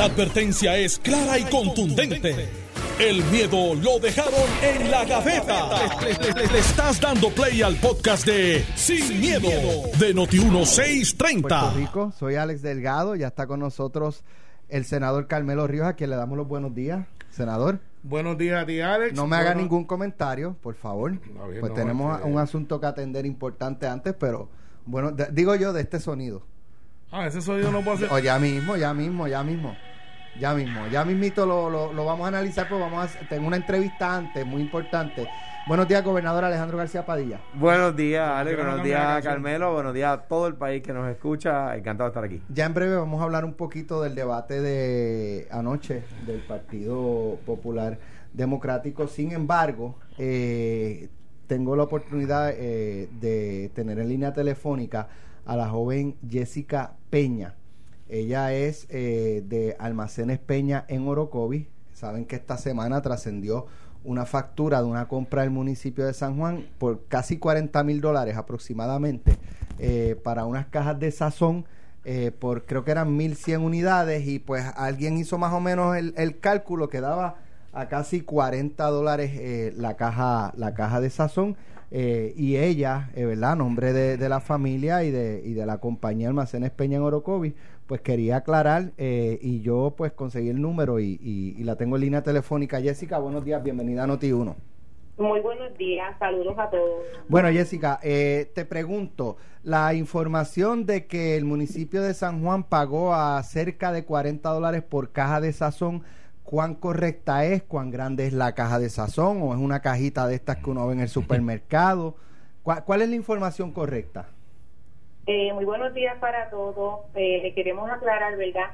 La advertencia es clara y contundente. El miedo lo dejaron en la gaveta. Le, le- le estás dando play al podcast de Sin, miedo, de Puerto Noti1630. Rico, soy Alex Delgado, ya está con nosotros el senador Carmelo Ríos, a quien le damos los buenos días. Senador, Buenos días a ti, Alex. no me haga Bueno, ningún comentario, por favor. Bien, Pues no, tenemos es que- un asunto que atender importante antes, pero bueno, de- digo yo de este sonido. Ah, ese sonido no puede ser. O ya mismo, ya mismo, ya mismo. Ya mismo, ya mismito lo, lo, lo vamos a analizar, pues vamos a tengo una entrevista antes, muy importante. Buenos días, gobernador Alejandro García Padilla. Buenos días. Quiero Buenos días. Carmelo. Buenos días a todo el país que nos escucha. Encantado de estar aquí. Ya en breve vamos a hablar un poquito del debate de anoche del Partido Popular Democrático. Sin embargo, eh, tengo la oportunidad eh, de tener en línea telefónica a la joven Jessica Peña. Ella es eh, de Almacenes Peña en Orocovis. Saben que esta semana trascendió una factura de una compra del municipio de San Juan por casi 40 mil dólares aproximadamente eh, para unas cajas de sazón eh, por creo que eran 1100 unidades y pues alguien hizo más o menos el, cálculo que daba a casi 40 dólares la caja la caja de sazón y ella, eh, ¿verdad? Nombre de, la familia y de, y de la compañía Almacenes Peña en Orocovis, pues quería aclarar eh, y yo pues conseguí el número y, y- y la tengo en línea telefónica. Jessica, buenos días, bienvenida a Noti1. Muy buenos días, saludos a todos. Bueno, Jessica, eh, te pregunto, la información de que el municipio de San Juan pagó a cerca de 40 dólares por caja de sazón, ¿cuán correcta es? ¿Cuán grande es la caja de sazón? ¿O es una cajita de estas que uno ve en el supermercado? ¿Cuál, cuál es la información correcta? Eh, muy buenos días para todos. Eh, le queremos aclarar, ¿verdad?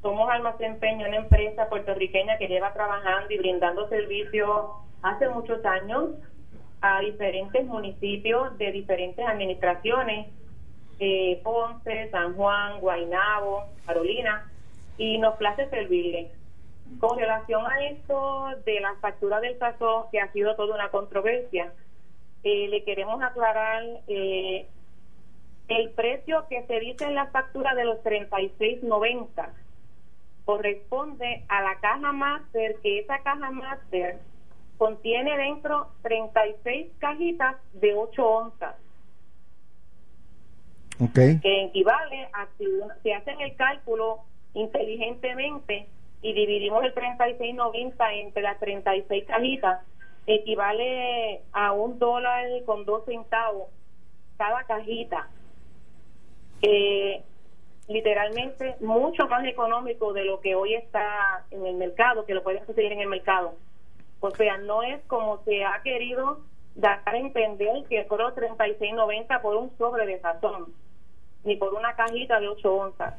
Somos Almacén Peña, una empresa puertorriqueña que lleva trabajando y brindando servicios hace muchos años a diferentes municipios de diferentes administraciones, eh, Ponce, San Juan, Guaynabo, Carolina, y nos place servirle. Con relación a esto de la factura del sazón, que ha sido toda una controversia, eh, le queremos aclarar eh, el precio que se dice en la factura de los 36.90 corresponde a la caja master, que esa caja master contiene dentro 36 cajitas de 8 onzas, Ok. que equivale a si si hacen el cálculo inteligentemente y dividimos el 36.90 entre las 36 cajitas, equivale a un dólar con dos centavos cada cajita. Eh, literalmente mucho más económico de lo que hoy está en el mercado, que lo pueden conseguir en el mercado. O sea, no es como se ha querido dar a entender que fueron 36.90 por un sobre de sazón, ni por una cajita de 8 onzas.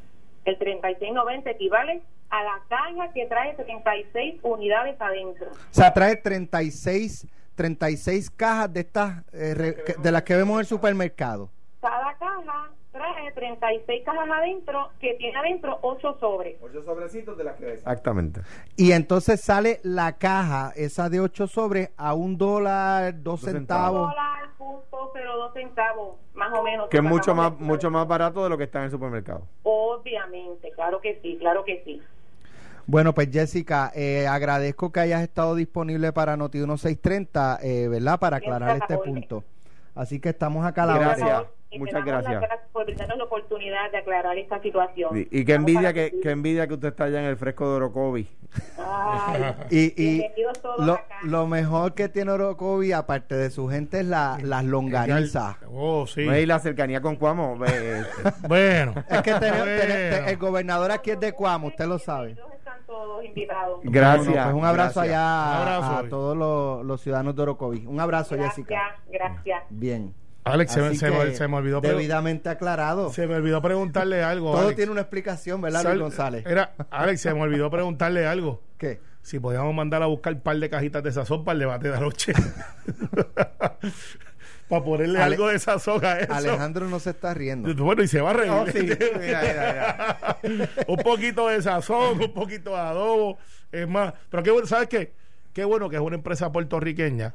El 36.90 equivale a la caja que trae 36 unidades adentro. O sea, trae 36, 36 cajas de estas, eh, re- de las que vemos en el supermercado. Cada caja trae 36 cajas adentro que tiene adentro 8 sobres. Ocho sobrecitos de las que Exactamente. Y entonces sale la caja, esa de 8 sobres, a un dólar, dos Dos centavos. dólar punto cero dos centavos, más o menos. Que es mucho más, mucho más barato de lo que está en el supermercado. Obviamente, claro que sí, claro que sí. Bueno, pues Jessica, eh, agradezco que hayas estado disponible para Noti 1630, eh, ¿verdad? Para aclarar este punto. Así que estamos acá a la Gracias. Te muchas las gracias. por brindarnos la oportunidad de aclarar esta situación. Y, y qué envidia que, qué envidia que usted está allá en el fresco de Orocovi. Y, y lo, lo mejor que tiene Orocovi, aparte de su gente, es la, las longanizas. Oh, sí. No, Y la cercanía con Cuamo. Bueno. Es que el gobernador aquí es de Cuamo, usted lo sabe. Todos invitados. gracias. Bueno, pues un abrazo gracias. allá a- Un abrazo. a, todos los, los ciudadanos de Orocovi. Un abrazo, Jessica. Gracias, gracias. Bien. Alex, se, me- se me, se me olvidó Debidamente aclarado. se me olvidó preguntarle algo. Todo Alex. tiene una explicación, ¿verdad, Luis González? Era, Alex, se me olvidó preguntarle algo. ¿Qué? Si podíamos mandar a buscar un par de cajitas de sazón para el debate de anoche. para ponerle Ale- algo de sazón a eso. Alejandro no se está riendo. Bueno, y se va a reír. Oh, sí. Mira, mira, mira. un poquito de sazón, un poquito de adobo. Es más, pero qué bueno, ¿sabes qué? Qué bueno que es una empresa puertorriqueña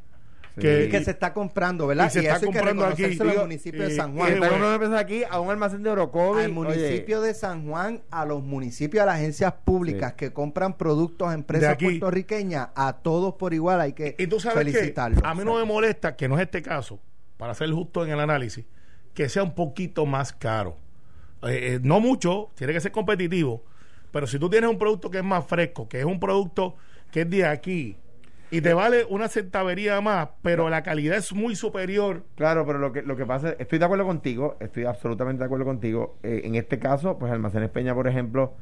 Que, y que se está comprando, ¿verdad? y se está eso hay que comprando aquí. al municipio de y- San y- Juan. Está bueno. comprando aquí a un almacén de Orocovi. al municipio Oye, de San Juan, a los municipios, a las agencias públicas Sí. que compran productos a empresas aquí. puertorriqueñas, a todos por igual hay que Y tú sabes que felicitarlos. a mí no me molesta, que no es este caso, para ser justo en el análisis, que sea un poquito más caro. Eh, eh, no mucho, tiene que ser competitivo, pero si tú tienes un producto que es más fresco, que es un producto que es de aquí, y te vale una centavería más, pero la calidad es muy superior. Claro, pero lo que, lo que pasa es, estoy de acuerdo contigo, estoy absolutamente de acuerdo contigo. Eh, en este caso, pues Almacenes Peña, por ejemplo,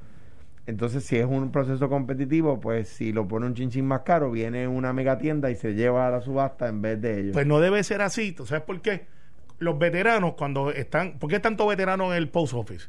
entonces si es un proceso competitivo, pues si lo pone un chinchín más caro, viene una mega tienda y se lleva a la subasta en vez de ellos. Pues no debe ser así. ¿Tú sabes por qué? Los veteranos, cuando están. ¿Por qué tanto veterano en el post office?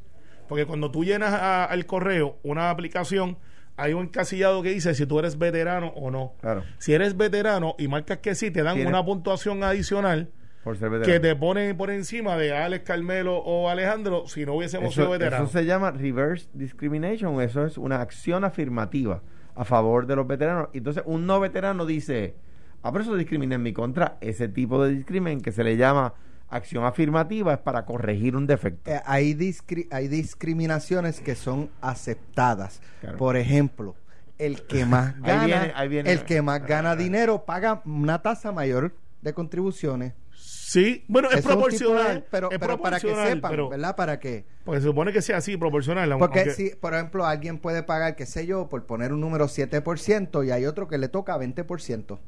Porque cuando tú llenas a- al correo una aplicación, hay un encasillado que dice si tú eres veterano o no. Claro. Si eres veterano y marcas que sí, te dan Tienes- una puntuación adicional por ser que te ponen por encima de Alex Carmelo o Alejandro si no hubiésemos sido veteranos. eso se llama reverse discrimination, eso es una acción afirmativa a favor de los veteranos. Entonces, un no veterano dice, ah, pero eso discrimina en mi contra. Ese tipo de discrimen que se le llama acción afirmativa es para corregir un defecto. Eh, hay, discri- hay discriminaciones que son aceptadas. Claro. Por ejemplo, el que más Ahí gana, viene- ahí viene- el que más gana dinero paga una tasa mayor de contribuciones. Sí, bueno, es proporcional. de- pero, es pero para que sepan, pero- ¿verdad? Para que Porque se supone que sea así, proporcional. porque aunque- si, por ejemplo, alguien puede pagar, qué sé yo, por poner un número 7% y hay otro que le toca 20%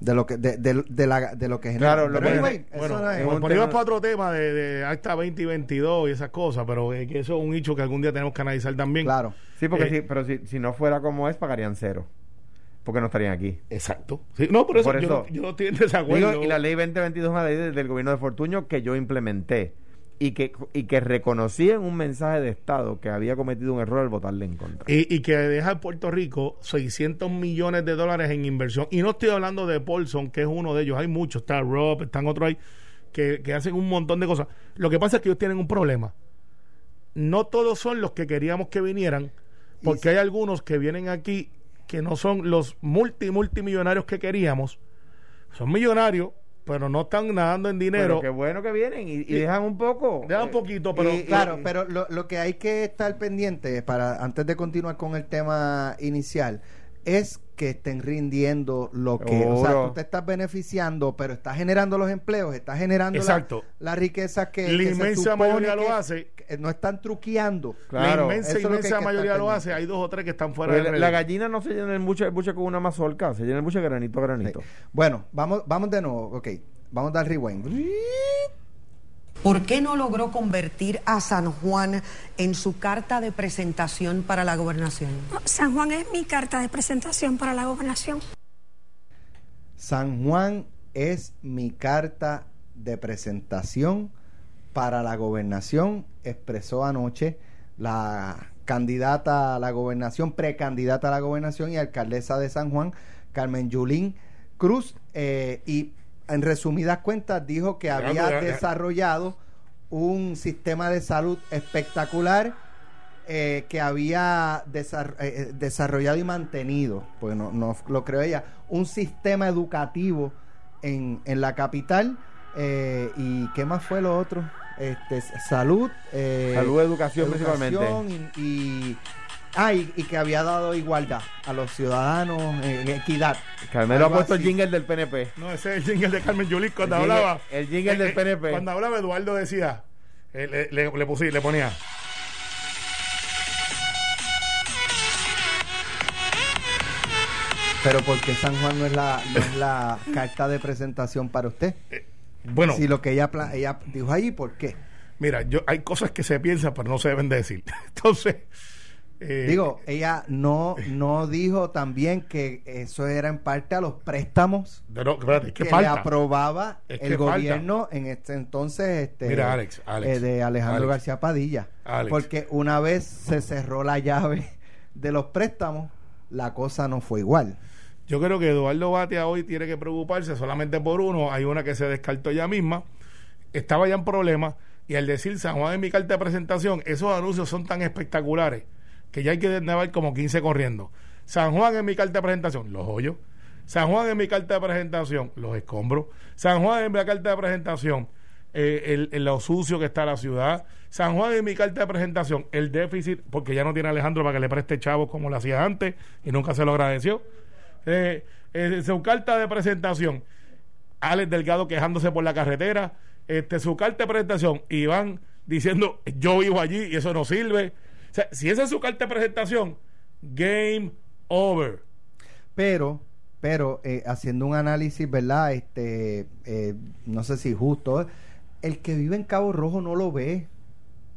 de lo que de, de, de la, de lo que genera. Claro, lo Pero que- anyway, eso Bueno, no es- bueno, por para otro tema de, de acta 20 y 22 y esas cosas, pero eh, que eso es un hecho que algún día tenemos que analizar también. claro. Sí, porque Eh, si, pero si, si no fuera como es, pagarían cero. Porque no estarían aquí. Exacto. Sí, no, por eso, Por yo, eso- no- yo no estoy en desacuerdo. Digo, y la ley 2022 es una ley de- del gobierno de Fortuño que yo implementé y que, y que reconocí en un mensaje de Estado que había cometido un error al votarle en contra. y, y que deja a Puerto Rico 600 millones de dólares en inversión. Y no estoy hablando de Paulson, que es uno de ellos. Hay muchos. Está Rob, están otros ahí, que, que hacen un montón de cosas. Lo que pasa es que ellos tienen un problema. No todos son los que queríamos que vinieran, porque hay algunos que vienen aquí que no son los multi multimillonarios que queríamos. Son millonarios, pero no están nadando en dinero. Pero qué bueno que vienen y, y dejan un poco. Deja un poquito, pero Y- claro, pero lo, lo que hay que estar pendiente para antes de continuar con el tema inicial es que estén rindiendo lo que, o sea, tú te estás beneficiando, pero estás generando los empleos, estás generando la, Exacto. la riqueza que, La que se inmensa supone mayoría lo hace. Que no están truqueando. Claro, la inmensa, inmensa que mayoría lo hace. Hay dos o tres que están fuera de la, la gallina no se llena el buche, el buche con una mazorca, se llena el buche granito a granito. Sí. Bueno, vamos, vamos de nuevo, ok, vamos a dar rewind. ¿Por qué no logró convertir a San Juan en su carta de presentación para la gobernación? San Juan es mi carta de presentación para la gobernación. San Juan es mi carta de presentación para la gobernación, expresó anoche la candidata a la gobernación, precandidata a la gobernación y alcaldesa de San Juan, Carmen Yulín Cruz, eh, y en resumidas cuentas dijo que había desarrollado un sistema de salud espectacular eh, que había desar- eh, eh, desarrollado y mantenido, pues no, no lo creo ella, un sistema educativo en, en la capital. eh, ¿Y qué más fue lo otro? Este, salud. eh, Salud, educación, educación Y, y- ah, y- y que había dado igualdad a los ciudadanos, eh, equidad. Carmelo ha puesto el jingle del PNP. No, ese es el jingle de Carmen Yulín cuando El jingle- hablaba. el jingle del PNP. Cuando hablaba, Eduardo decía, eh, le, le, le pusí- le ponía. Pero porque San Juan no es la, no es la carta de presentación para usted? Bueno, Si lo que ella, ella dijo ahí, ¿por qué? mira, yo hay cosas que se piensan, pero no se deben de decir. Entonces, eh, Digo, ella no, no dijo también que eso era en parte a los préstamos de- no, espérate, ¿qué que le falta? aprobaba Es el falta. gobierno en este entonces este Mira, Alex, Alex, eh, de Alejandro Alex. García Padilla. Alex. Porque una vez se cerró la llave de los préstamos, la cosa no fue igual. Yo creo que Eduardo Batia hoy tiene que preocuparse solamente por uno. Hay una que se descartó ella misma. Estaba ya en problemas. Y al decir San Juan en mi carta de presentación, esos anuncios son tan espectaculares que ya hay que llevar como 15 corriendo. San Juan en mi carta de presentación, los hoyos. San Juan en mi carta de presentación, los escombros. San Juan en mi carta de presentación, eh, el, el- lo sucio que está la ciudad. San Juan en mi carta de presentación, el déficit, porque ya no tiene Alejandro para que le preste chavos como lo hacía antes y nunca se lo agradeció. Eh, eh, su carta de presentación, Alex Delgado quejándose por la carretera, este, su carta de presentación, Iván diciendo yo vivo allí y eso no sirve. O sea, si esa es su carta de presentación, game over. Pero, pero eh, haciendo un análisis, ¿verdad? Este, eh, no sé si justo, el que vive en Cabo Rojo no lo ve,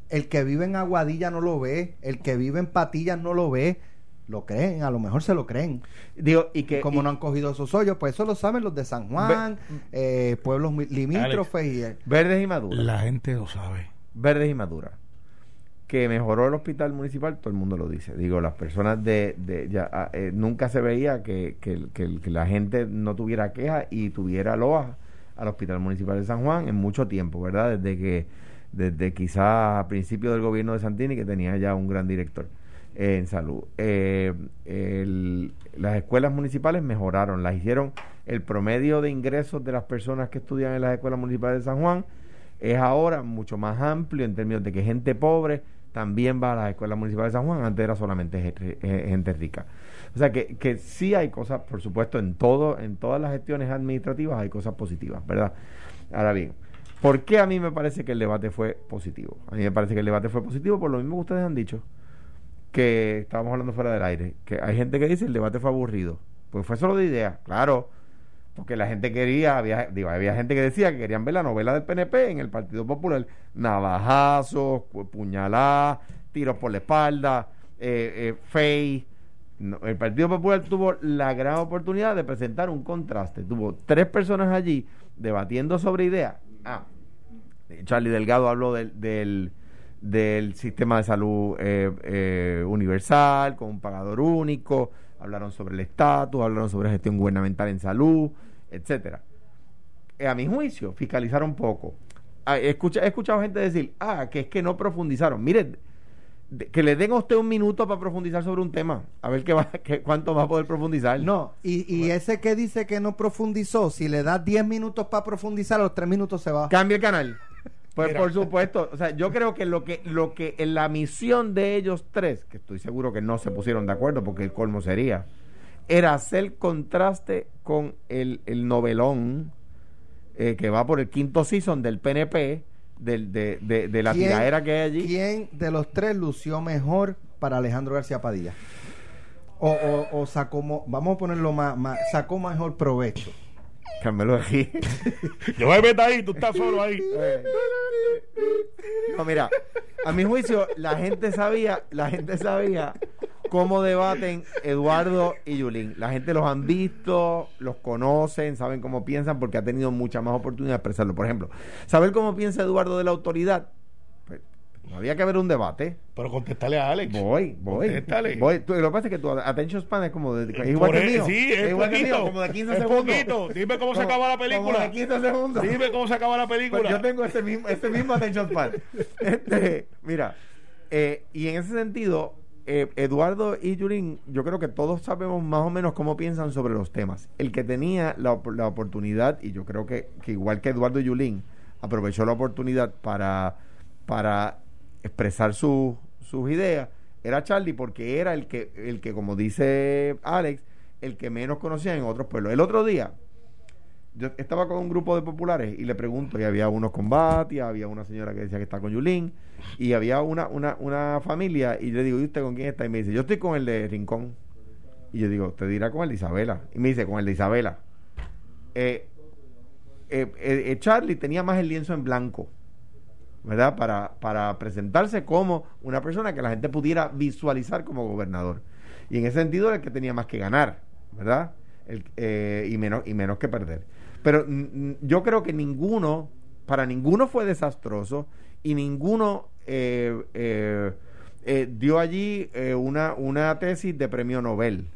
el que vive en Aguadilla no lo ve, el que vive en Patillas no lo ve, lo creen, a lo mejor se lo creen. Digo, y que. Como y- no han cogido esos hoyos, pues eso lo saben los de San Juan, eh, pueblos limítrofes y... eh, Verdes y maduras. La gente lo sabe. Verdes y maduras. Que mejoró el hospital municipal, todo el mundo lo dice. Digo, las personas de. de ya, ah, eh, nunca se veía que, que, que- que la gente no tuviera queja y tuviera loas al hospital municipal de San Juan en mucho tiempo, ¿verdad? Desde que. Desde quizás a principios del gobierno de Santini, que tenía ya un gran director en salud. Eh, el- las escuelas municipales mejoraron, las hicieron. El promedio de ingresos de las personas que estudian en las escuelas municipales de San Juan es ahora mucho más amplio en términos de que gente pobre también va a las escuelas municipales de San Juan, antes era solamente gente, eh, gente rica. O sea que, que sí hay cosas, por supuesto, en todo, en todas las gestiones administrativas hay cosas positivas, ¿verdad? Ahora bien, ¿por qué a mí me parece que el debate fue positivo? A mí me parece que el debate fue positivo por lo mismo que ustedes han dicho, que estábamos hablando fuera del aire, que hay gente que dice el debate fue aburrido. Pues fue solo de idea, claro, porque la gente quería, había, había gente que decía que querían ver la novela del PNP en el Partido Popular, navajazos, pu- puñaladas, tiros por la espalda, eh, eh, fey. El Partido Popular tuvo la gran oportunidad de presentar un contraste. Tuvo tres personas allí debatiendo sobre ideas. Ah, Charlie Delgado habló del, del, del sistema de salud eh, eh, universal, con un pagador único, hablaron sobre el estatus, hablaron sobre gestión gubernamental en salud, etcétera. Eh, a mi juicio, fiscalizaron poco. Ah, he, escucha- he escuchado gente decir, ah, que es que no profundizaron. Miren, que le den a usted un minuto para profundizar sobre un tema, a ver qué va, qué, cuánto va a poder profundizar. No, y, y ese que dice que no profundizó, si le das 10 minutos para profundizar, a los 3 minutos se va. Cambia el canal. Pues Mira. por supuesto, o sea, yo creo que lo que lo que en la misión de ellos tres, que estoy seguro que no se pusieron de acuerdo porque el colmo sería, era hacer contraste con el, el novelón eh, que va por el quinto season del PNP, del, de, de, de la ¿Quién- tiradera que hay allí. ¿Quién de los tres lució mejor para Alejandro García Padilla? O, o, o sacó, mo- vamos a ponerlo más, más, sacó mejor provecho. Carmelo aquí. Yo me meto ahí, tú estás solo ahí. No, mira, a mi juicio, la gente sabía, la gente sabía cómo debaten Eduardo y Yulín. La gente los han visto, los conocen, saben cómo piensan, porque ha tenido mucha más oportunidad de expresarlo. Por ejemplo, saber cómo piensa Eduardo de la autoridad, había que haber un debate. Pero contestarle a Alex. Voy, voy. Contéstale. voy. Tú- lo que pasa es que tu attention span es como de, es igual Por que el e- mío. Sí, es, igual que poquito. mío, como de 15 es segundos. poquito. Dime cómo se Como- acaba la Como película. de 15 segundos. Dime cómo se acaba la película. Pues yo tengo ese mismo, ese mismo attention span. Este, mira, eh, y en ese sentido, eh, Eduardo y Yulín, yo creo que todos sabemos más o menos cómo piensan sobre los temas. El que tenía la, la oportunidad, y yo creo que, que igual que Eduardo y Yulín, aprovechó la oportunidad para, para expresar su- sus ideas, era Charlie porque era el que, el que, como dice Alex, el que menos conocía en otros pueblos. El otro día, yo estaba con un grupo de populares y le pregunto, y había unos con Batia, había una señora que decía que está con Yulín, y había una, una, una familia, y le digo, ¿y usted con quién está? Y me dice, yo estoy con el de Rincón. Y yo digo, usted dirá con el de Isabela. Y me dice, con el de Isabela. Eh, eh, eh, eh, Charlie tenía más el lienzo en blanco, ¿verdad? Para, para presentarse como una persona que la gente pudiera visualizar como gobernador. Y en ese sentido era el que tenía más que ganar, ¿verdad? Eh, y, menos, y menos que perder. Pero yo creo que ninguno, para ninguno fue desastroso y ninguno eh, eh, eh, dio allí eh, una, una tesis de premio Nobel.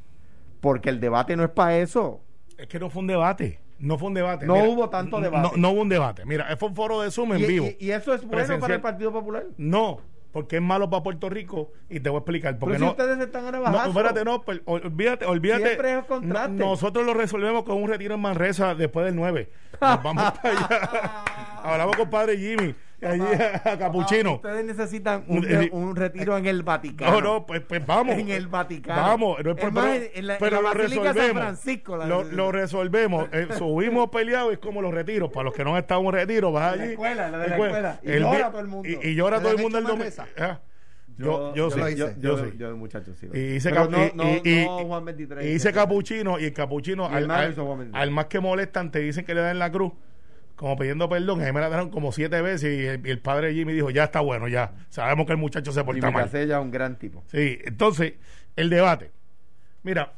Porque el debate no es para eso. Es que no fue un debate. No fue un debate. No hubo tanto debate. No, no hubo un debate. Mira, fue un foro de Zoom en Y, vivo. y- y eso es bueno para el Partido Popular. No, porque es malo para Puerto Rico y te voy a explicar. Porque Pero si no, ustedes están ahora no, espérate, no, pues, ol- olvídate, olvídate. Siempre es contraste. No- nosotros lo resolvemos con un retiro en Manresa después del 9. Nos vamos para allá. Hablamos con padre Jimmy, allí a Capuchino. Ustedes necesitan un, Eh, un retiro en el Vaticano. No, no, pues, pues vamos. En el Vaticano. Vamos, no es Es por- más, pero, en la- en pero la lo Basílica de San resolvemos. Francisco, la- lo, lo resolvemos. Eh, subimos peleados, es como los retiros. Para los que no han estado en retiro, vas La allí. escuela, la de la escuela. Y El llora todo el mundo. Y, y llora ¿Te todo la el mundo el en domingo. Ah, Yo, yo, yo sí. lo Yo, yo de- sí. yo de muchacho sí. lo Y hice. cap- no, no, y- y- no Juan 23. y hice capuchino y el capuchino al, al- hizo Juan 23. al más que molestan te dicen que le dan la cruz como pidiendo perdón a mí me la dejaron como siete veces y el, y el padre Jimmy dijo ya está bueno ya sabemos que el muchacho se porta Jimmy mal Casella, un gran tipo. sí entonces el debate mira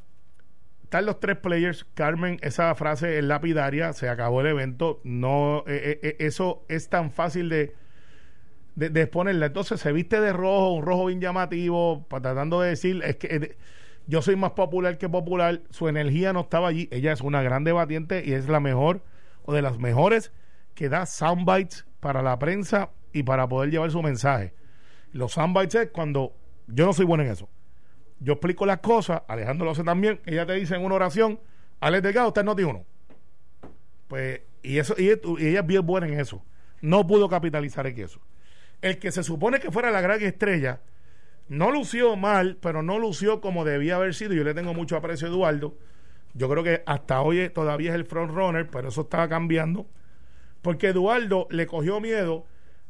están los tres players Carmen esa frase es lapidaria se acabó el evento no eh, eh, eh, eso es tan fácil de de, de exponerla. Entonces se viste de rojo, un rojo bien llamativo, tratando de decir, es que eh, yo soy más popular que popular, su energía no estaba allí. Ella es una gran debatiente y es la mejor o de las mejores que da soundbites para la prensa y para poder llevar su mensaje. Los soundbites es cuando yo no soy bueno en eso. Yo explico las cosas, Alejandro lo hace también, ella te dice en una oración, Alex Delgado, usted no tiene uno. Pues, y eso, y, y ella es bien buena en eso. No pudo capitalizar en eso. El que se supone que fuera la gran estrella, no lució mal, pero no lució como debía haber sido. Yo le tengo mucho aprecio a Eduardo. Yo creo que hasta hoy todavía es el front runner, pero eso estaba cambiando. Porque Eduardo le cogió miedo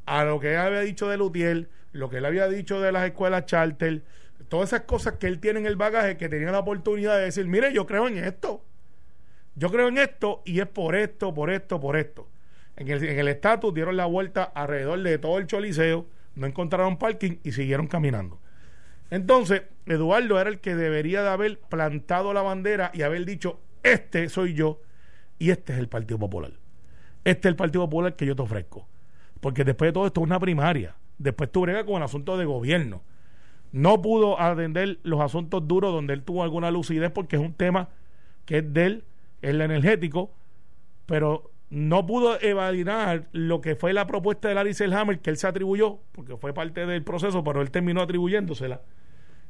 a lo que él había dicho de Lutiel, lo que él había dicho de las escuelas charter, todas esas cosas que él tiene en el bagaje, que tenía la oportunidad de decir, mire, yo creo en esto. Yo creo en esto y es por esto, por esto, por esto. En el en el estatus dieron la vuelta alrededor de todo el choliseo, no encontraron parking y siguieron caminando. Entonces, Eduardo era el que debería de haber plantado la bandera y haber dicho, este soy yo y este es el Partido Popular. Este es el Partido Popular que yo te ofrezco. Porque después de todo esto es una primaria. Después tú bregas con el asunto de gobierno. No pudo atender los asuntos duros donde él tuvo alguna lucidez porque es un tema que es de él, el energético, pero no pudo evadir lo que fue la propuesta de Larry Selhammer que él se atribuyó, porque fue parte del proceso, pero él terminó atribuyéndosela.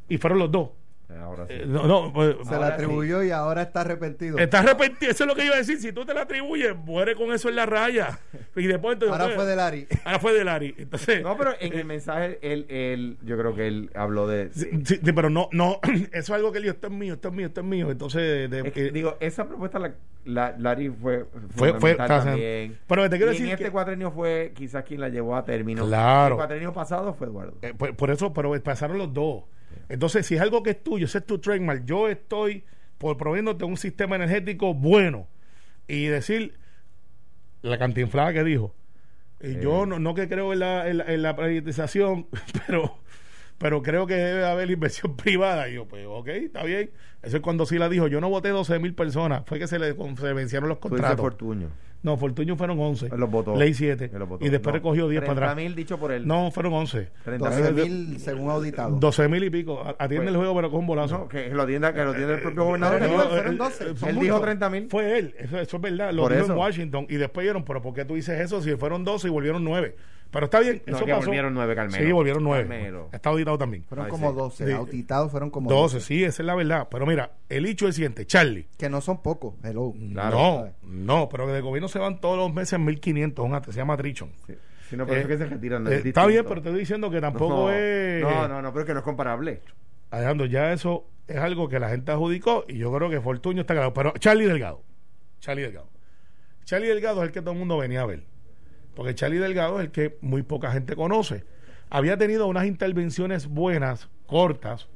Y fueron los dos. Ahora sí. Eh, no, no, pues, Se la atribuyó y ahora está arrepentido. Está arrepentido, eso es lo que iba a decir. Si tú te la atribuyes, muere con eso en la raya. Y después entonces, Ahora pues, fue de Larry. Ahora fue de Larry. Entonces, No, pero en el mensaje, él, él, yo creo que él habló de. sí, sí, sí, pero no, no, eso es algo que él dijo, esto es mío, esto es mío, esto es mío. Entonces, de- Es que, eh, digo, esa propuesta, la, la- Larry fue. Fue- fue- también. pero te quiero Y decir en este que- cuatrenio fue quizás quien la llevó a término. Claro. El cuatrenio pasado fue Eduardo. Eh, por, por eso, pero pasaron los dos. Entonces, si es algo que es tuyo, ese es tu trademark, yo estoy por proveyéndote un sistema energético bueno y decir la cantinflada que dijo. Y yo no, no que creo en la, en la, en la privatización, pero pero creo que debe haber inversión privada. Y yo, pues, ok, está bien. Eso es cuando sí la dijo. Yo no voté 12 mil personas. Fue que se le se vencieron los contratos. No, Fortuño fueron 11. Él los votó. Ley 7. Él los votó. Y después No, recogió 10 para 30 atrás. mil dicho por él. No, fueron 11. 30 12 mil. mil según auditado. 12 mil y pico. A- Atiende Pues- el juego, pero con un bolazo. No, que lo atienda, que lo atienda el propio gobernador. pero No, igual fueron él- 12, él- son él muchos. dijo 30 mil. Fue él, eso, eso es verdad. Lo Por dijo eso. en Washington y después dieron, pero ¿por qué tú dices eso si fueron 12 y volvieron 9? Pero está bien, No, eso que pasó. volvieron nueve, Carmelo. Sí, volvieron 9. Carmelo. Está auditado también. Fueron Ay, como. 12. Sí. Auditados fueron como 12, sí, esa es la verdad. Pero mira, el hecho es el siguiente, Charlie. Que no son pocos. Hello. Claro. no, no, pero del gobierno se van todos los meses 1500, un ate- se llama Trichon. Sí. Sí, no, pero Eh, es que se retiran. no Eh, es está bien, pero te estoy diciendo que tampoco no, es. No, no, no, pero es que no es comparable. Alejandro, ya eso es algo que la gente adjudicó y yo creo que Fortuño está claro. Pero Charlie Delgado, Charlie Delgado. Charlie Delgado es el que todo el mundo venía a ver. Porque Charlie Delgado es el que muy poca gente conoce. Había tenido unas intervenciones buenas, cortas,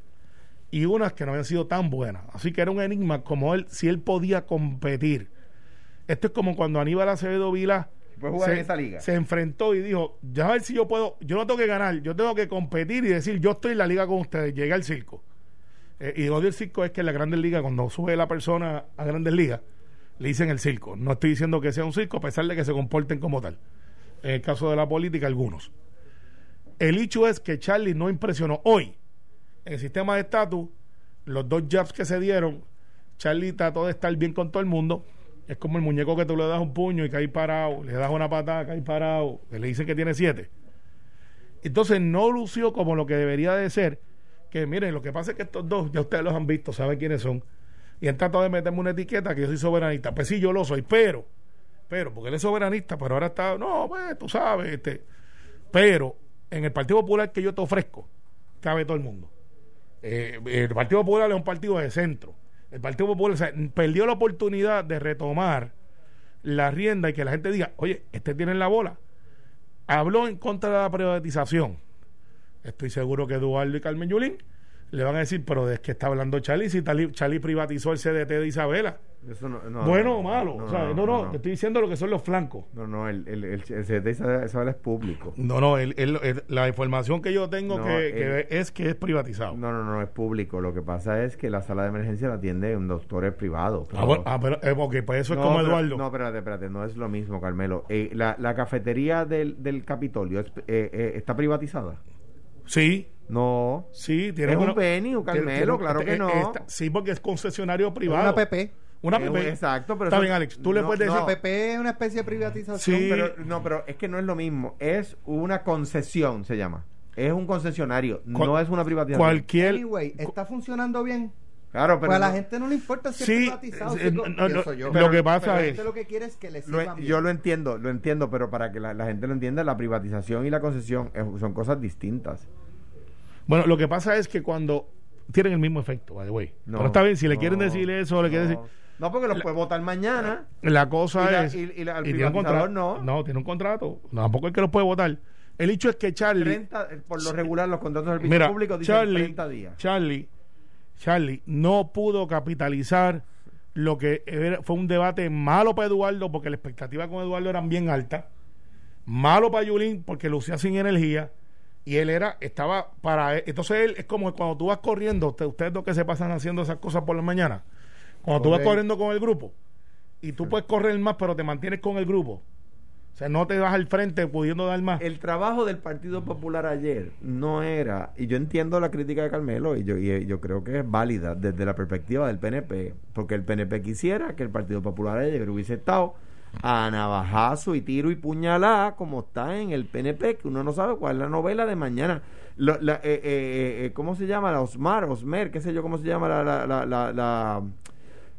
y unas que no habían sido tan buenas. Así que era un enigma como él, si él podía competir. Esto es como cuando Aníbal Acevedo Vila se, en esa liga. se enfrentó y dijo, ya a ver si yo puedo, yo no tengo que ganar, yo tengo que competir y decir, yo estoy en la liga con ustedes, llegué al circo. Eh, y odio el circo es que en la Grandes Ligas, cuando sube la persona a Grandes Ligas, le dicen el circo. No estoy diciendo que sea un circo, a pesar de que se comporten como tal. En el caso de la política, algunos. El hecho es que Charlie no impresionó. Hoy, en el sistema de estatus, los dos jabs que se dieron, Charlie trató de estar bien con todo el mundo. Es como el muñeco que tú le das un puño y cae parado, le das una patada, cae parado, le dicen que tiene siete. Entonces no lució como lo que debería de ser. Que miren, lo que pasa es que estos dos, ya ustedes los han visto, saben quiénes son. Y han tratado de meterme una etiqueta que yo soy soberanista. Pues sí, yo lo soy, pero, pero, porque él es soberanista, pero ahora está, no, pues tú sabes, este. Pero en el Partido Popular que yo te ofrezco, cabe todo el mundo. Eh, el Partido Popular es un partido de centro. El Partido Popular perdió la oportunidad de retomar la rienda y que la gente diga, oye, este tiene la bola. Habló en contra de la privatización. Estoy seguro que Eduardo y Carmen Yulín le van a decir, pero ¿de qué está hablando Charlie? Si Charlie privatizó el CDT de Isabela. Eso no, no, bueno no, o malo. no, o sea, no, te estoy diciendo lo que son los flancos. No, no, el, el, el, el CDT de Isabela- Isabela es público. No, no, el- la información que yo tengo que, es que es privatizado. No, no, no, es público. Lo que pasa es que la sala de emergencia la atiende un doctor privado. Ah, bueno, ah, pero, eh, ok, pues eso es como pero- Eduardo. No, espérate, espérate, no es lo mismo, Carmelo. Eh, la, la cafetería del, del Capitolio es- eh, eh, está privatizada. Sí, No. sí, tiene Es un venue, Carmelo, tiene- claro que eh, no. está- sí, porque es concesionario privado. Una PP. Una Eh, PP. exacto, pero Está eso- bien, Alex. Tú le no, puedes decir. no. PP es una especie de privatización. Sí. Pero, no, pero es que no es lo mismo. Es una concesión, se llama. Es un concesionario, Cual- no es una privatización. Cualquier. Anyway, ¿está funcionando bien? Claro, pero pues a la no- gente no le importa si Sí, es privatizado. eh, si no, co- no, no, yo. lo que pasa Pero la es- gente lo que quiere es que le Lo- yo lo entiendo, lo entiendo, pero para que la, la gente lo entienda, la privatización y la concesión es- son cosas distintas. Bueno, lo que pasa es que cuando tienen el mismo efecto, by the way. No, Pero está bien, si le no, quieren decir eso, le quieren no. decir. No, porque los puede votar mañana. La cosa Y la- es. y- y la- el tiene un contrato. no. tiene un contrato. No, tampoco es que lo puede votar. El hecho es que Charlie. 30, eh, por lo regular, los contratos de servicio público dicen Charlie, 30 días. Charlie, Charlie no pudo capitalizar lo que era- fue un debate malo para Eduardo porque la expectativa con Eduardo eran bien altas, malo para Yulín porque lucía sin energía y él era estaba para él. entonces él es como cuando tú vas corriendo, usted- ustedes dos que se pasan haciendo esas cosas por la mañana, cuando tú vas corriendo con el grupo y tú puedes correr más pero te mantienes con el grupo. O sea, no te vas al frente pudiendo dar más. El trabajo del Partido Popular ayer no era, y yo entiendo la crítica de Carmelo, y yo, y yo creo que es válida desde la perspectiva del PNP, porque el PNP quisiera que el Partido Popular ayer hubiese estado a navajazo y tiro y puñalada como está en el PNP, que uno no sabe cuál es la novela de mañana. Lo- la, eh, eh, eh, ¿Cómo se llama? La Osmar, Osmer, qué sé yo, ¿cómo se llama la... la, la, la- la-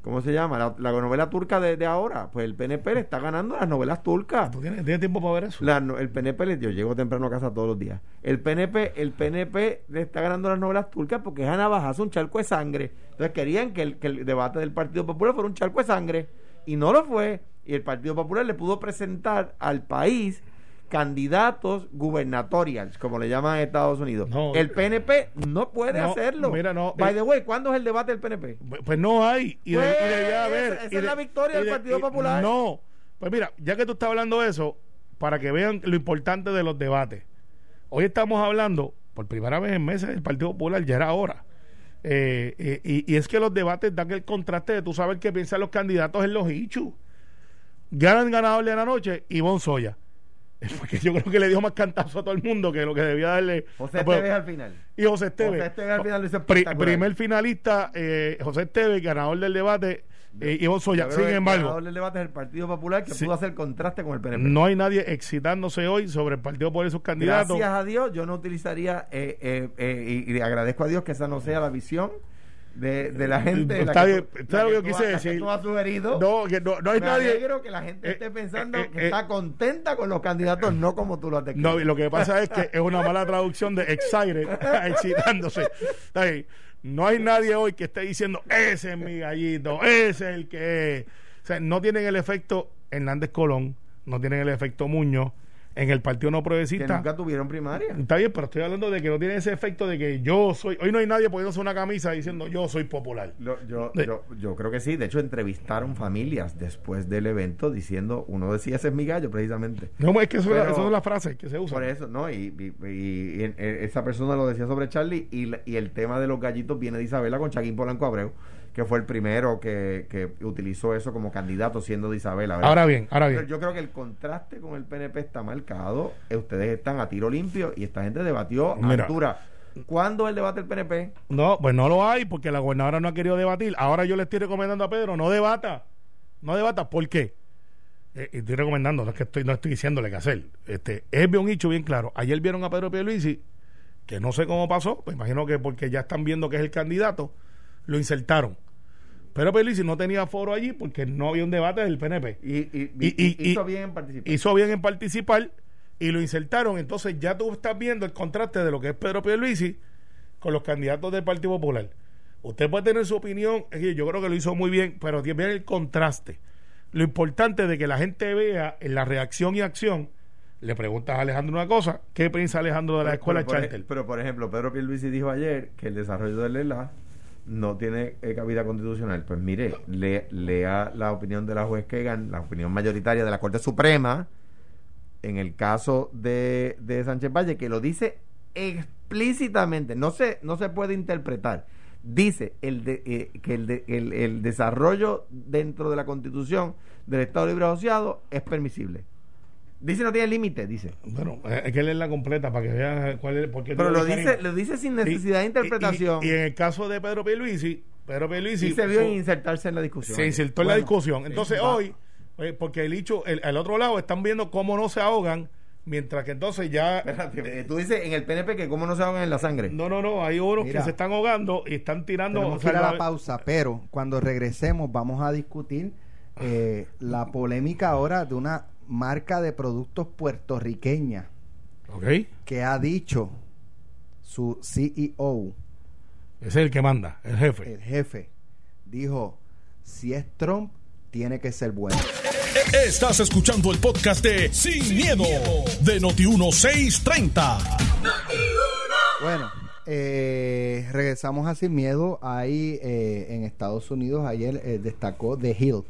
¿Cómo se llama? La, la novela turca de, de ahora. Pues el PNP le está ganando las novelas turcas. ¿Tú tienes, tienes tiempo para ver eso? La el PNP, le- yo llego temprano a casa todos los días. El PNP, el PNP le está ganando las novelas turcas porque es a navajazo un charco de sangre. Entonces querían que el, que el debate del Partido Popular fuera un charco de sangre. Y no lo fue. Y el Partido Popular le pudo presentar al país candidatos gubernatoriales, como le llaman en Estados Unidos. No. el PNP no puede No, hacerlo. mira, no, By eh, the way, ¿cuándo es el debate del PNP? Pues no hay. Y, de- Pues, y debía haber. esa- esa y es la victoria del Partido Popular. No. Pues mira, ya que tú estás hablando de eso, para que vean lo importante de los debates. Hoy estamos hablando, por primera vez en meses, del Partido Popular, ya era hora. Eh, eh, y, y es que los debates dan el contraste de tú sabes qué piensan los candidatos en los hechos. Ganan ganador de la noche, Ivonne Soya. Porque yo creo que le dio más cantazo a todo el mundo que lo que debía darle. José pero- Esteves al final. y José Esteves. José Esteves al final lo Pri- primer finalista, eh, José Esteves, ganador del debate, eh, Ivonne Soya. Sin el embargo, ganador del debate es el Partido Popular que Sí. pudo hacer contraste con el PNP. no hay nadie excitándose hoy sobre el Partido Popular y sus candidatos. Gracias a Dios, yo no utilizaría, eh, eh, eh, y, y le agradezco a Dios que esa no sea la visión de, de la gente. Está la que bien, tú- la que tú quise has- la que decir. tú has sugerido. No, que no, no hay Me nadie. alegro que la gente Eh, esté pensando eh, que eh, está contenta con los candidatos, no como tú lo has descrito. No, y lo que pasa es que es una mala traducción de excited, excitándose. Está bien. No hay nadie hoy que esté diciendo, ese es mi gallito, ese es el que es. O sea, no tienen el efecto Hernández Colón, no tienen el efecto Muñoz en el Partido No que Progresista. nunca tuvieron primaria. Está bien, pero estoy hablando de que no tiene ese efecto de que yo soy. Hoy no hay nadie poniéndose una camisa diciendo yo soy popular. Lo- yo, De- yo, yo creo que sí. De hecho, entrevistaron familias después del evento diciendo, uno decía, ese es mi gallo, precisamente. No, es que eso, Pero- esas son las frases que se usan. Por eso, ¿no? Y, y- y- y en- esa persona lo decía sobre Charlie y el tema de los gallitos viene de Isabela con Chaquín Polanco Abreu, que fue el primero que, que utilizó eso como candidato siendo de Isabela. ¿verdad? Ahora bien, ahora Pero bien. yo creo que el contraste con el PNP está marcado. Eh, Ustedes están a tiro limpio y esta gente debatió a Mira. altura. ¿Cuándo el debate del PNP? No, pues no lo hay porque la gobernadora no ha querido debatir. Ahora yo le estoy recomendando a Pedro, no debata. No debata. ¿Por qué? eh, estoy recomendando, no es que estoy, no estoy diciéndole qué hacer. Este, es bien un hecho bien claro. Ayer vieron a Pedro Pierluisi, que no sé cómo pasó, me imagino que porque ya están viendo que es el candidato, lo insertaron. Pero Pierluisi no tenía foro allí porque no había un debate del PNP. Y, y- Y- hizo bien en participar. Hizo bien en participar y lo insertaron. Entonces ya tú estás viendo el contraste de lo que es Pedro Pierluisi con los candidatos del Partido Popular. Usted puede tener su opinión, yo creo que lo hizo muy bien, pero tiene ver el contraste. Lo importante de que la gente vea en la reacción y acción, le preguntas a Alejandro una cosa, ¿qué piensa Alejandro de la escuela pero, por, pero, por ejemplo, Pedro Pierluisi dijo ayer que el desarrollo del ELA no tiene eh, cabida constitucional. Pues mire, le- lea la opinión de la juez Kegan, la opinión mayoritaria de la Corte Suprema, en el caso de, de Sánchez Valle, que lo dice explícitamente, no se, no se puede interpretar. Dice el de- eh, que el, de- el, el desarrollo dentro de la Constitución del Estado Libre Asociado es permisible. Dice no tiene límite, dice. Bueno, hay que leerla completa para que vean cuál es. Porque Pero lo dice, cariño. lo dice sin Y- necesidad de interpretación. Y, y en el caso de Pedro Pierluisi, Pedro Pierluisi Y se vio en insertarse en la discusión. se insertó en la discusión. Entonces hoy, eh, porque el dicho, el, al otro lado están viendo cómo no se ahogan, mientras que entonces ya... Espérate, eh, tú dices en el PNP que cómo no se ahogan en la sangre. No, no, no, hay unos Mira. que se están ahogando y están tirando... Sea, a la la- pausa, pero cuando regresemos vamos a discutir eh, la polémica ahora de una marca de productos puertorriqueña Ok, que ha dicho su CEO, ese es el que manda, el jefe. el jefe, dijo, si es Trump, tiene que ser bueno. Estás escuchando el podcast de Sin, miedo, de Noti1630. Bueno, eh, regresamos a Sin Miedo. Ahí eh, en Estados Unidos ayer eh, destacó The Hill.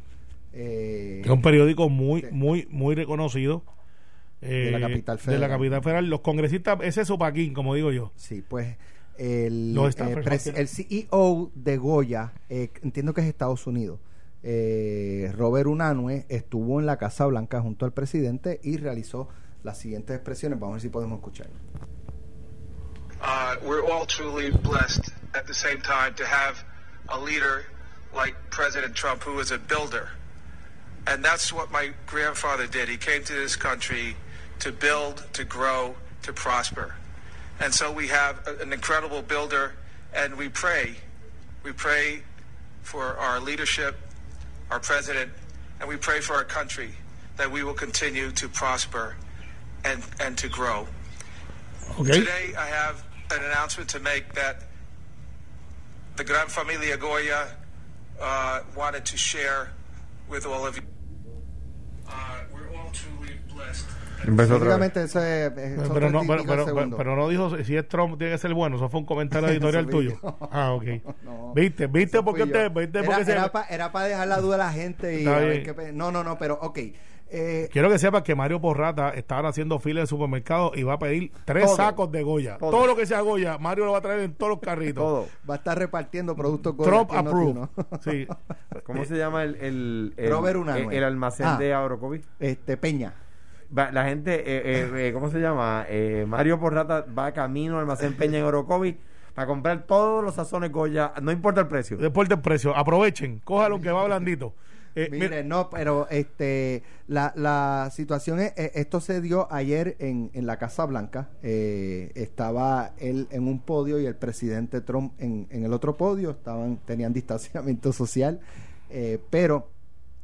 Eh, es un periódico muy, muy, muy reconocido. De la eh, capital De federal. la capital federal. Los congresistas, ese sopaquín, como digo yo. Sí, pues el, eh, no tienen- el CEO de Goya, eh, entiendo que es Estados Unidos, eh, Robert Unanue, estuvo en la Casa Blanca junto al presidente y realizó las siguientes expresiones. Vamos a ver si podemos escuchar. uh, we're all truly blessed at the same time to have a leader like President Trump who is a builder. And that's what my grandfather did. He came to this country to build, to grow, to prosper. And so we have an incredible builder, and we pray. We pray for our leadership, our president, and we pray for our country that we will continue to prosper and, and to grow. Ok. Today, I have an announcement to make that the Gran Familia Goya uh, wanted to share with all of you. Empezó. Básicamente Pero no, 30 y pero, pico pero, segundos. pero no dijo si es Trump tiene que ser bueno. Eso fue un comentario editorial tuyo. Ah, ok. No, ¿Viste? ¿Viste eso por qué fui yo. usted? ¿Viste era, se- era, pa- era para dejar la duda a la gente y Está a ver bien. qué pe- no no no pero ok eh, Quiero que sepas que Mario Porrata está ahora haciendo fila en el supermercado y va a pedir tres Todo. sacos de Goya. Todo. Todo. lo que sea Goya, Mario lo va a traer en todos los carritos. Todo. va a estar repartiendo productos Goya Trump approved. Noti1. Sí. ¿Cómo se llama el, el, el, Robert el, Unanue. el almacén Ah. de Agrocovid? este Peña Va- La gente, eh, eh, eh, ¿cómo se llama? Eh, Mario Porrata va camino al almacén Peña en Orocovi para comprar todos los sazones Goya, no importa el precio. Después del precio. Aprovechen. Cójalo que va blandito. Eh, Mire, mira, no, pero este la, la situación es, eh, esto se dio ayer en, en la Casa Blanca. Eh, estaba él en un podio y el presidente Trump en, en el otro podio. Estaban, tenían distanciamiento social, eh, pero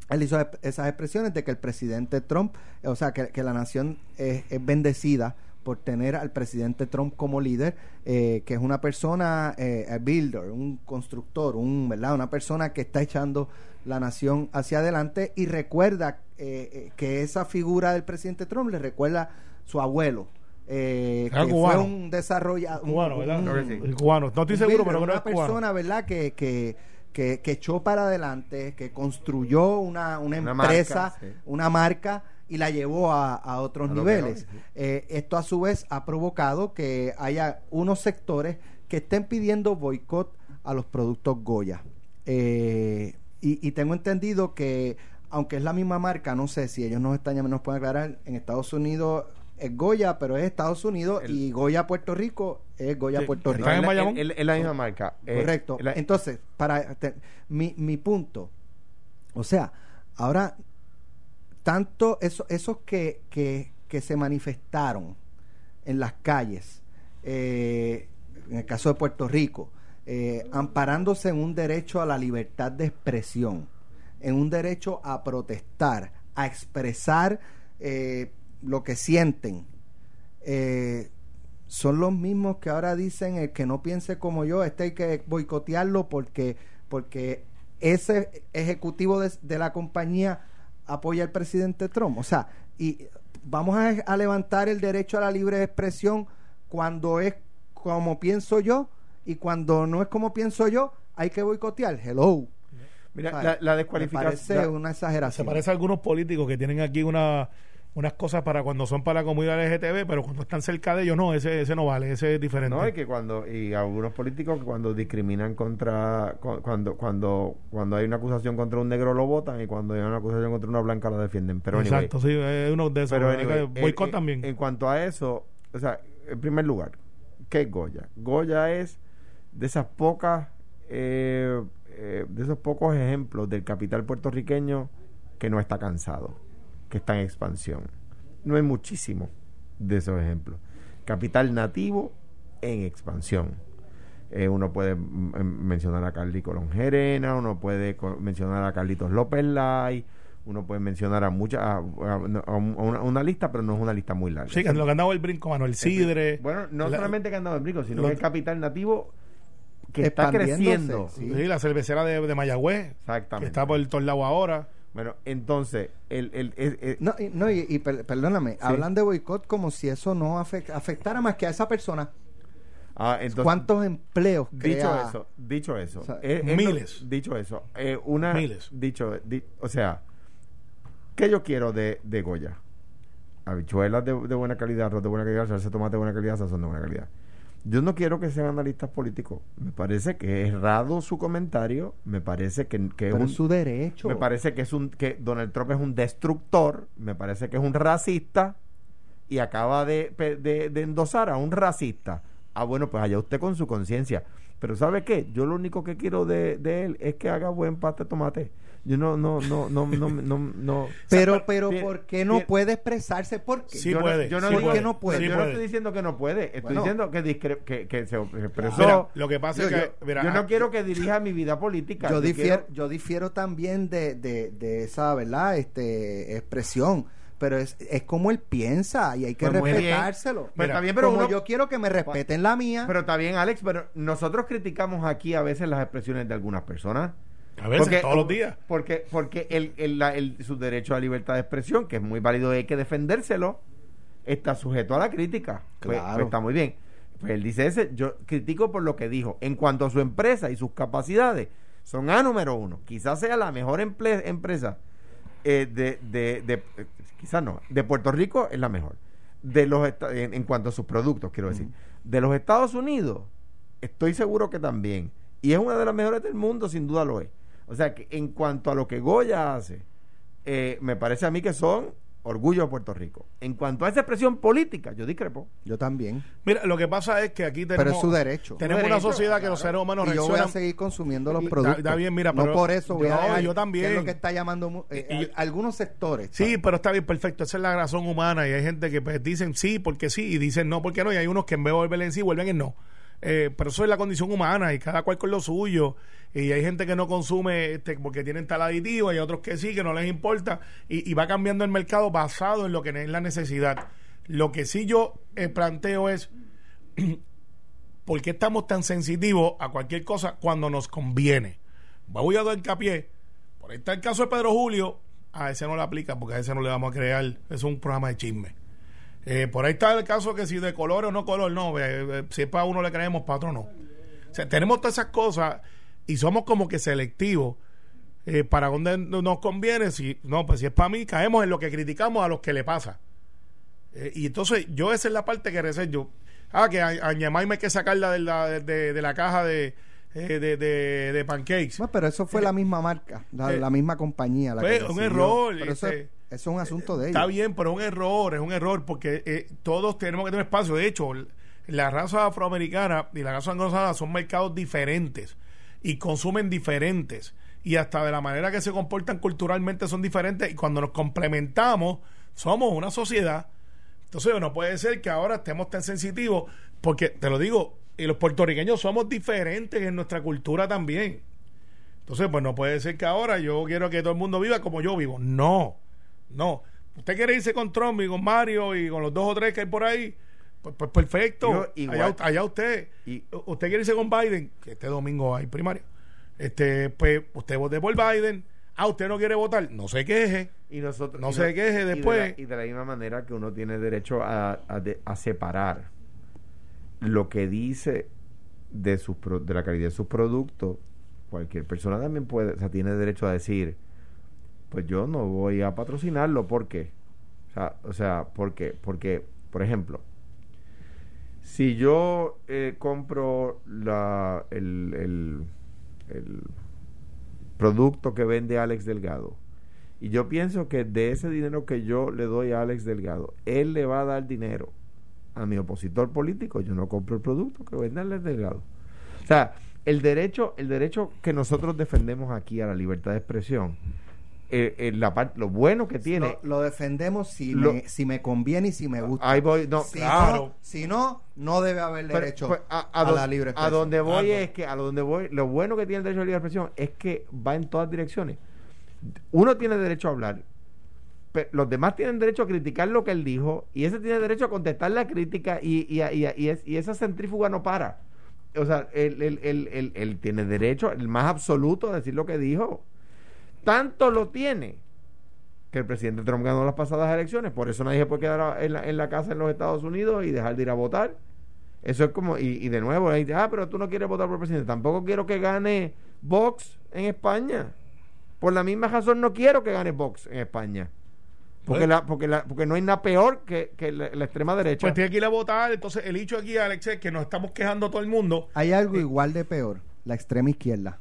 él hizo esas expresiones de que el presidente Trump, o sea, que, que la nación es, es bendecida por tener al presidente Trump como líder, eh, que es una persona, eh, a builder, un constructor, un, ¿verdad? una persona que está echando la nación hacia adelante y recuerda eh, eh, que esa figura del presidente Trump le recuerda su abuelo, eh, Era que cubano. fue un desarrollador, cubano, ¿verdad? El cubano. No estoy un seguro, pero una es cubano. persona, ¿verdad? Que, que, que, que echó para adelante, que construyó una, una Una empresa, marca, sí. una marca y la llevó a, a otros A niveles. mejor, sí. Eh, esto a su vez ha provocado que haya unos sectores que estén pidiendo boicot a los productos Goya. Eh, y, y tengo entendido que, aunque es la misma marca, no sé si ellos nos están llamando, nos pueden aclarar, en Estados Unidos es Goya, pero es Estados Unidos El- y Goya Puerto Rico es Goya Sí, Puerto Rico. ¿Están en es la- es la misma marca. Eh, Correcto. la- Entonces, para te- mi, mi punto, o sea, ahora tanto eso, esos que, que, que se manifestaron en las calles, eh, en el caso de Puerto Rico, eh, amparándose en un derecho a la libertad de expresión, en un derecho a protestar, a expresar eh, lo que sienten, eh, son los mismos que ahora dicen el que no piense como yo, este hay que boicotearlo porque, porque ese ejecutivo de, de la compañía apoya al presidente Trump. O sea, y vamos a, a levantar el derecho a la libre expresión cuando es como pienso yo y cuando no es como pienso yo, hay que boicotear. Hello. Mira, la, la me descualificación. parece la- una Se exageración. parece a algunos políticos que tienen aquí una, unas cosas para cuando son para la comunidad LGTB, pero cuando están cerca de ellos, no, ese, ese no vale, ese es diferente. No, y que cuando y algunos políticos que cuando discriminan contra cu- cuando cuando cuando hay una acusación contra un negro lo votan y cuando hay una acusación contra una blanca lo defienden. Pero anyway, Exacto, sí, es uno de esos. pero ¿verdad? anyway, boicot en- también. En cuanto a eso, o sea, en primer lugar, ¿qué es Goya? Goya es de esas pocas eh, eh, de esos pocos ejemplos del capital puertorriqueño que no está cansado, que está en expansión. No hay muchísimos de esos ejemplos. Capital nativo en expansión. Eh, uno puede mm, em, mencionar a Carly Colón Gerena, uno puede mencionar a Carlitos López Lai, uno puede mencionar a muchas, a, a- a un- a una, una lista, pero no es una lista muy larga. Sí, que lo que han dado el brinco, Manuel Sidre. Bueno, no la- solamente que han dado el brinco, sino lo- que el capital nativo que está creciendo. sí. Sí, la cervecera de, de Mayagüez, que Exactamente. está por todos lados ahora. Bueno, entonces, el, el, el- el- No, y, no, y, y per- perdóname, hablan de boicot como si eso no afec- afectara más que a esa persona. ah, entonces, ¿Cuántos empleos Dicho crea? eso, dicho eso, O sea, miles. dicho eso, eh, una, Miles. dicho, di- o sea, ¿qué yo quiero de, de Goya? Habichuelas de, de buena calidad, arroz de buena calidad, salsa de tomate de buena calidad, sazón de buena calidad. Yo no quiero que sean analistas políticos. Me parece que es errado su comentario. Me parece que, que es un, su derecho. me parece que es un que Donald Trump es un destructor. Me parece que es un racista y acaba de, de, de endosar a un racista. Ah, bueno, pues allá usted con su conciencia. Pero ¿sabe qué? Yo lo único que quiero de, de él es que haga buen pasta de tomate. Yo no, no, no, no, no, no, no. pero, pero, ¿por qué no puede expresarse? ¿Por qué? Sí yo puede, No, yo no sí digo puede. que no puede. Sí yo no estoy diciendo que no puede. Estoy Bueno. diciendo que, discre- que, que se expresó. Mira, lo que pasa Yo- es que. yo- mira, yo no ah, quiero que dirija mi vida política. yo difiero, quiero- yo difiero también de, de, de esa, ¿verdad? Este, expresión. Pero es, es como él piensa y hay que Pues bien. respetárselo. Pues Mira, está bien, pero como uno- yo quiero que me respeten la mía. Pero está bien, Alex, pero nosotros criticamos aquí a veces las expresiones de algunas personas. A veces, todos los días. Porque, porque el, el- la- el- su derecho a libertad de expresión, que es muy válido y hay que defendérselo, está sujeto a la crítica. Pues- Claro. pues está muy bien. Pues él dice ese, yo critico por lo que dijo. En cuanto a su empresa y sus capacidades, son A número uno. Quizás sea la mejor empresa eh, de, de, de- eh, quizás no, de Puerto Rico es la mejor. De los en cuanto a sus productos, quiero decir. De los Estados Unidos, estoy seguro que también. Y es una de las mejores del mundo, sin duda lo es. O sea que en cuanto a lo que Goya hace, eh, me parece a mí que son orgullo de Puerto Rico. En cuanto a esa expresión política, yo discrepo. Yo también. Mira, lo que pasa es que aquí tenemos. Pero es su derecho. Tenemos una sociedad que los seres humanos y yo voy a seguir consumiendo los productos. está- bien, mira, no pero- por eso voy No, a dejar, yo también. que es lo que está llamando eh, Y- y- al- algunos sectores. Sí, pero está bien, perfecto. Esa es la razón humana. Y hay gente que pues, dicen sí porque sí y dicen no porque no. Y hay unos que en vez de volver en sí vuelven en no. Eh, pero eso es la condición humana y cada cual con lo suyo. Y hay gente que no consume este, porque tienen tal aditivo, hay otros que sí, que no les importa. Y, y va cambiando el mercado basado en lo que es la necesidad. Lo que sí yo eh, planteo es ¿por qué estamos tan sensitivos a cualquier cosa cuando nos conviene? Voy a dar hincapié. Por ahí está el caso de Pedro Julio. A ese no le aplica porque a ese no le vamos a crear. Es un programa de chisme. Eh, por ahí está el caso que si de color o no color, no. eh, eh, si es para uno le creemos, para otro no. O sea, tenemos todas esas cosas y somos como que selectivos. eh, para donde nos conviene, si no, pues si es para mí, caemos en lo que criticamos a los que le pasa. Eh, y entonces, yo esa es la parte que reservo. Ah, que a, a Ñemay me hay que sacarla de la, de, de la caja de, de, de, de pancakes. No, pero eso fue la misma marca, la, eh, la misma compañía. La pues, que un error, Pero eso, este, es- eso es un asunto de ellos. Está bien, pero es un error, es un error, porque eh, todos tenemos que tener espacio. De hecho, la raza afroamericana y la raza anglosajona son mercados diferentes y consumen diferentes. y hasta de la manera que se comportan culturalmente son diferentes y cuando nos complementamos somos una sociedad. Entonces no puede ser que ahora estemos tan sensitivos porque, te lo digo, y los puertorriqueños somos diferentes en nuestra cultura también. Entonces, pues no puede ser que ahora yo quiero que todo el mundo viva como yo vivo. No, no. Usted quiere irse con Trump y con Mario y con los dos o tres que hay por ahí. Pues, pues perfecto. Yo igual- allá, allá usted. Y- usted quiere irse con Biden, que este domingo hay primaria. Este, pues usted vote por Biden. Ah, usted no quiere votar. No se queje. Y nosotros, No y se queje y de la- después. Y de, la, misma manera que uno tiene derecho a, a de- a separar lo que dice de, sus, pro- de la calidad de sus productos, cualquier persona también puede, o sea, tiene derecho a decir, pues yo no voy a patrocinarlo, ¿por qué? O sea. Porque, por ejemplo, si yo eh, compro la, el, el, el producto que vende Alex Delgado, y yo pienso que de ese dinero que yo le doy a Alex Delgado, él le va a dar dinero a mi opositor político, yo no compro el producto que vende Alex Delgado. O sea, el derecho, el derecho que nosotros defendemos aquí a la libertad de expresión, eh, eh, la parte, lo bueno que tiene, Lo, lo defendemos si, Lo- me, si me conviene y si me gusta. ahí voy, no, si, claro. no, si no, no debe haber Pero, derecho pues, a, a a, don- la libre a expresión. donde voy es que a donde voy lo bueno que tiene el derecho a la libre expresión es que va en todas direcciones uno tiene derecho a hablar pe- los demás tienen derecho a criticar lo que él dijo y ese tiene derecho a contestar la crítica y, y, y- y es- y esa centrífuga no para o sea él, él- él- él- él tiene derecho el más absoluto a decir lo que dijo tanto lo tiene que el presidente Trump ganó las pasadas elecciones, por eso nadie se puede quedar en la, en la casa en los Estados Unidos y dejar de ir a votar. Eso es como, y, y de nuevo, ahí, ah, pero tú no quieres votar por el presidente. Tampoco quiero que gane Vox en España. Por la misma razón no quiero que gane Vox en España. Porque, Pues- la, porque, la, porque no hay nada peor que, que la, la extrema derecha. Pues tiene que ir a votar. Entonces, el hecho aquí, Alex, es que nos estamos quejando todo el mundo. Hay algo igual de peor, la extrema izquierda.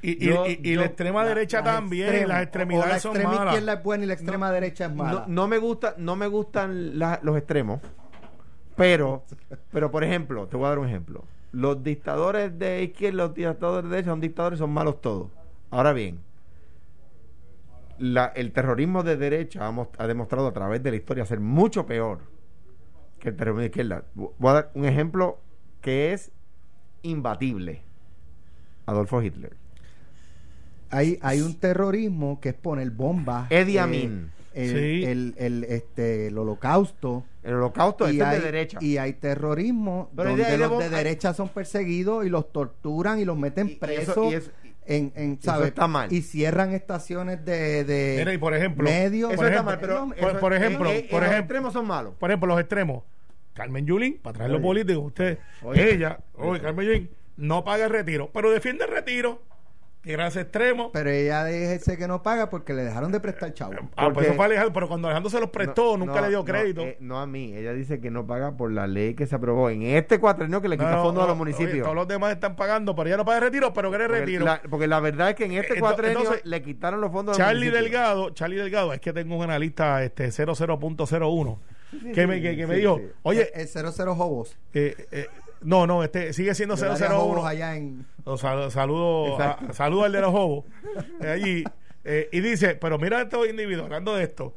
Y, y- Yo- y- y yo- la extrema La- derecha las también. las O- o extremidades la son extrema malas. izquierda es buena y la extrema derecha es mala. no, no me gusta no me gustan la- los extremos pero pero por ejemplo te voy a dar un ejemplo los dictadores de izquierda los dictadores de derecha son dictadores son malos todos ahora bien la- el terrorismo de derecha ha demostrado a través de la historia ser mucho peor que el terrorismo de izquierda voy a dar un ejemplo que es imbatible Adolfo Hitler Hay, hay un terrorismo que es poner bombas. Eddie eh, Amin. el, Sí. el, el, este, el holocausto. el holocausto y hay, de derecha y hay terrorismo Pero donde de- los de derecha son perseguidos y los torturan y los meten Y- y eso- presos y eso- en, en, eso está mal. y cierran estaciones de, de Mira, y por ejemplo, medios Eso por está ejemplo, mal, pero por- ejemplo, eh, eh, por los ejemplo. extremos son malos. Por ejemplo, los extremos. Carmen Yulín, para traer los Oye. políticos, usted, Oye. ella, oye, Carmen Yulín, no paga el retiro, pero defiende el retiro. Gracias extremo. pero ella dice que no paga porque le dejaron de prestar chavo Ah, pues eso fue Alejandro, pero cuando Alejandro se los prestó, No, nunca no, le dio no, crédito. eh, No, a mí. Ella dice que no paga por la ley que se aprobó en este cuatrenio que le quita fondos a los oye, municipios. todos los demás están pagando, pero ella no paga el retiro, pero quiere retiro. la, porque la verdad es que en este cuatrenio entonces, le quitaron los fondos a los Charlie municipios. Delgado, Charlie Delgado, es que tengo un analista este 00.01 Sí, que me, que, que me dijo, sí. oye, el 00 Hobos eh, eh, no, no, este sigue siendo Del área Jobos 001. allá en sal- saludo, a- saludo al de los Jobos eh, allí. eh, y dice, pero mira estos individuos, hablando de esto,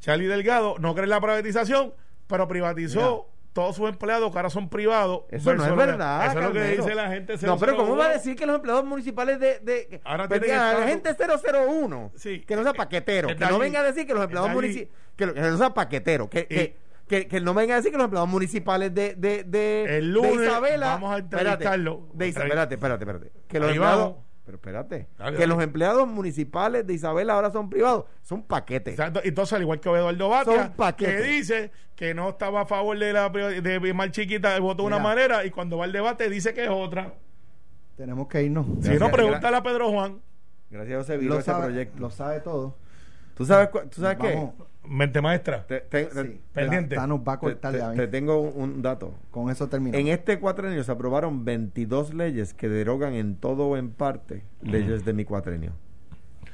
Charlie Delgado no cree en la privatización, pero privatizó todos sus empleados que ahora son privados. Eso no es que- verdad. Eso es lo que dice la gente. No, pero ¿cómo 001? va a decir que los empleados municipales de. de Ahora mira, la gente 001. Sí. Que no sea paquetero. Es Que no venga a decir que los empleados municipales. Que, que no sea paquetero. Que, que, que, que no venga a decir que los empleados municipales de. de, de El lunes de Isabela. vamos a espérate, entrevistarlo. de Isa- espérate, espérate, espérate. Que los Ahí empleados. vamos. Pero espérate. Dale, que dale. los empleados municipales de Isabela ahora son privados. Son paquetes. Exacto. Entonces, al igual que Eduardo Batia, Son paquetes. que dice que no estaba a favor de la de Mar Chiquita, votó de una manera y cuando va al debate dice que es otra. tenemos que irnos Si Gracias, no, pregúntale a Pedro Juan, Gracias a José lo ese sabe, proyecto. lo sabe todo ¿Tú sabes, ¿tú sabes qué? Mente maestra. Te- te- sí, pendiente. la- nos va a te- cortar te- ya te mismo. tengo un, dato. con eso terminamos En este cuatrenio se aprobaron 22 leyes que derogan en todo o en parte leyes de mi cuatrenio.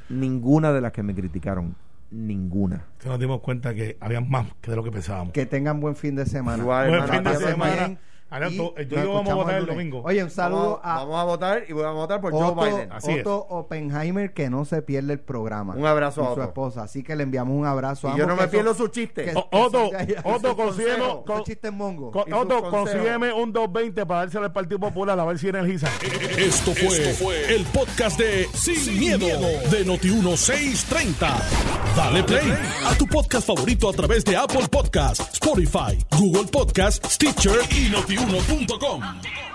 Ninguna de las que me criticaron. Ninguna. Nos dimos cuenta que había más que de lo que pensábamos. que tengan buen fin de semana Igual, Buen hermano, fin de semana. bien. Ahora, Y tú- tú y nos yo vamos a votar el domingo. Oye, un saludo vamos, a vamos a votar y vamos a votar por Otto, Joe Biden. Así es. Otto Oppenheimer que no se pierde el programa. Un abrazo y a su Otto. esposa. Así que le enviamos un abrazo a Y yo no me que pierdo sus chistes. que- Otto, ya, Otto, consígueme. con- esos chistes mongos. con- Otto, consígueme un 220 para dárselo al Partido Popular a ver si energiza. Esto fue, el podcast de Sin, miedo, de Noti1630. Dale play a tu podcast favorito a través de Apple Podcasts, Spotify, Google Podcasts, Stitcher y notiuno.com.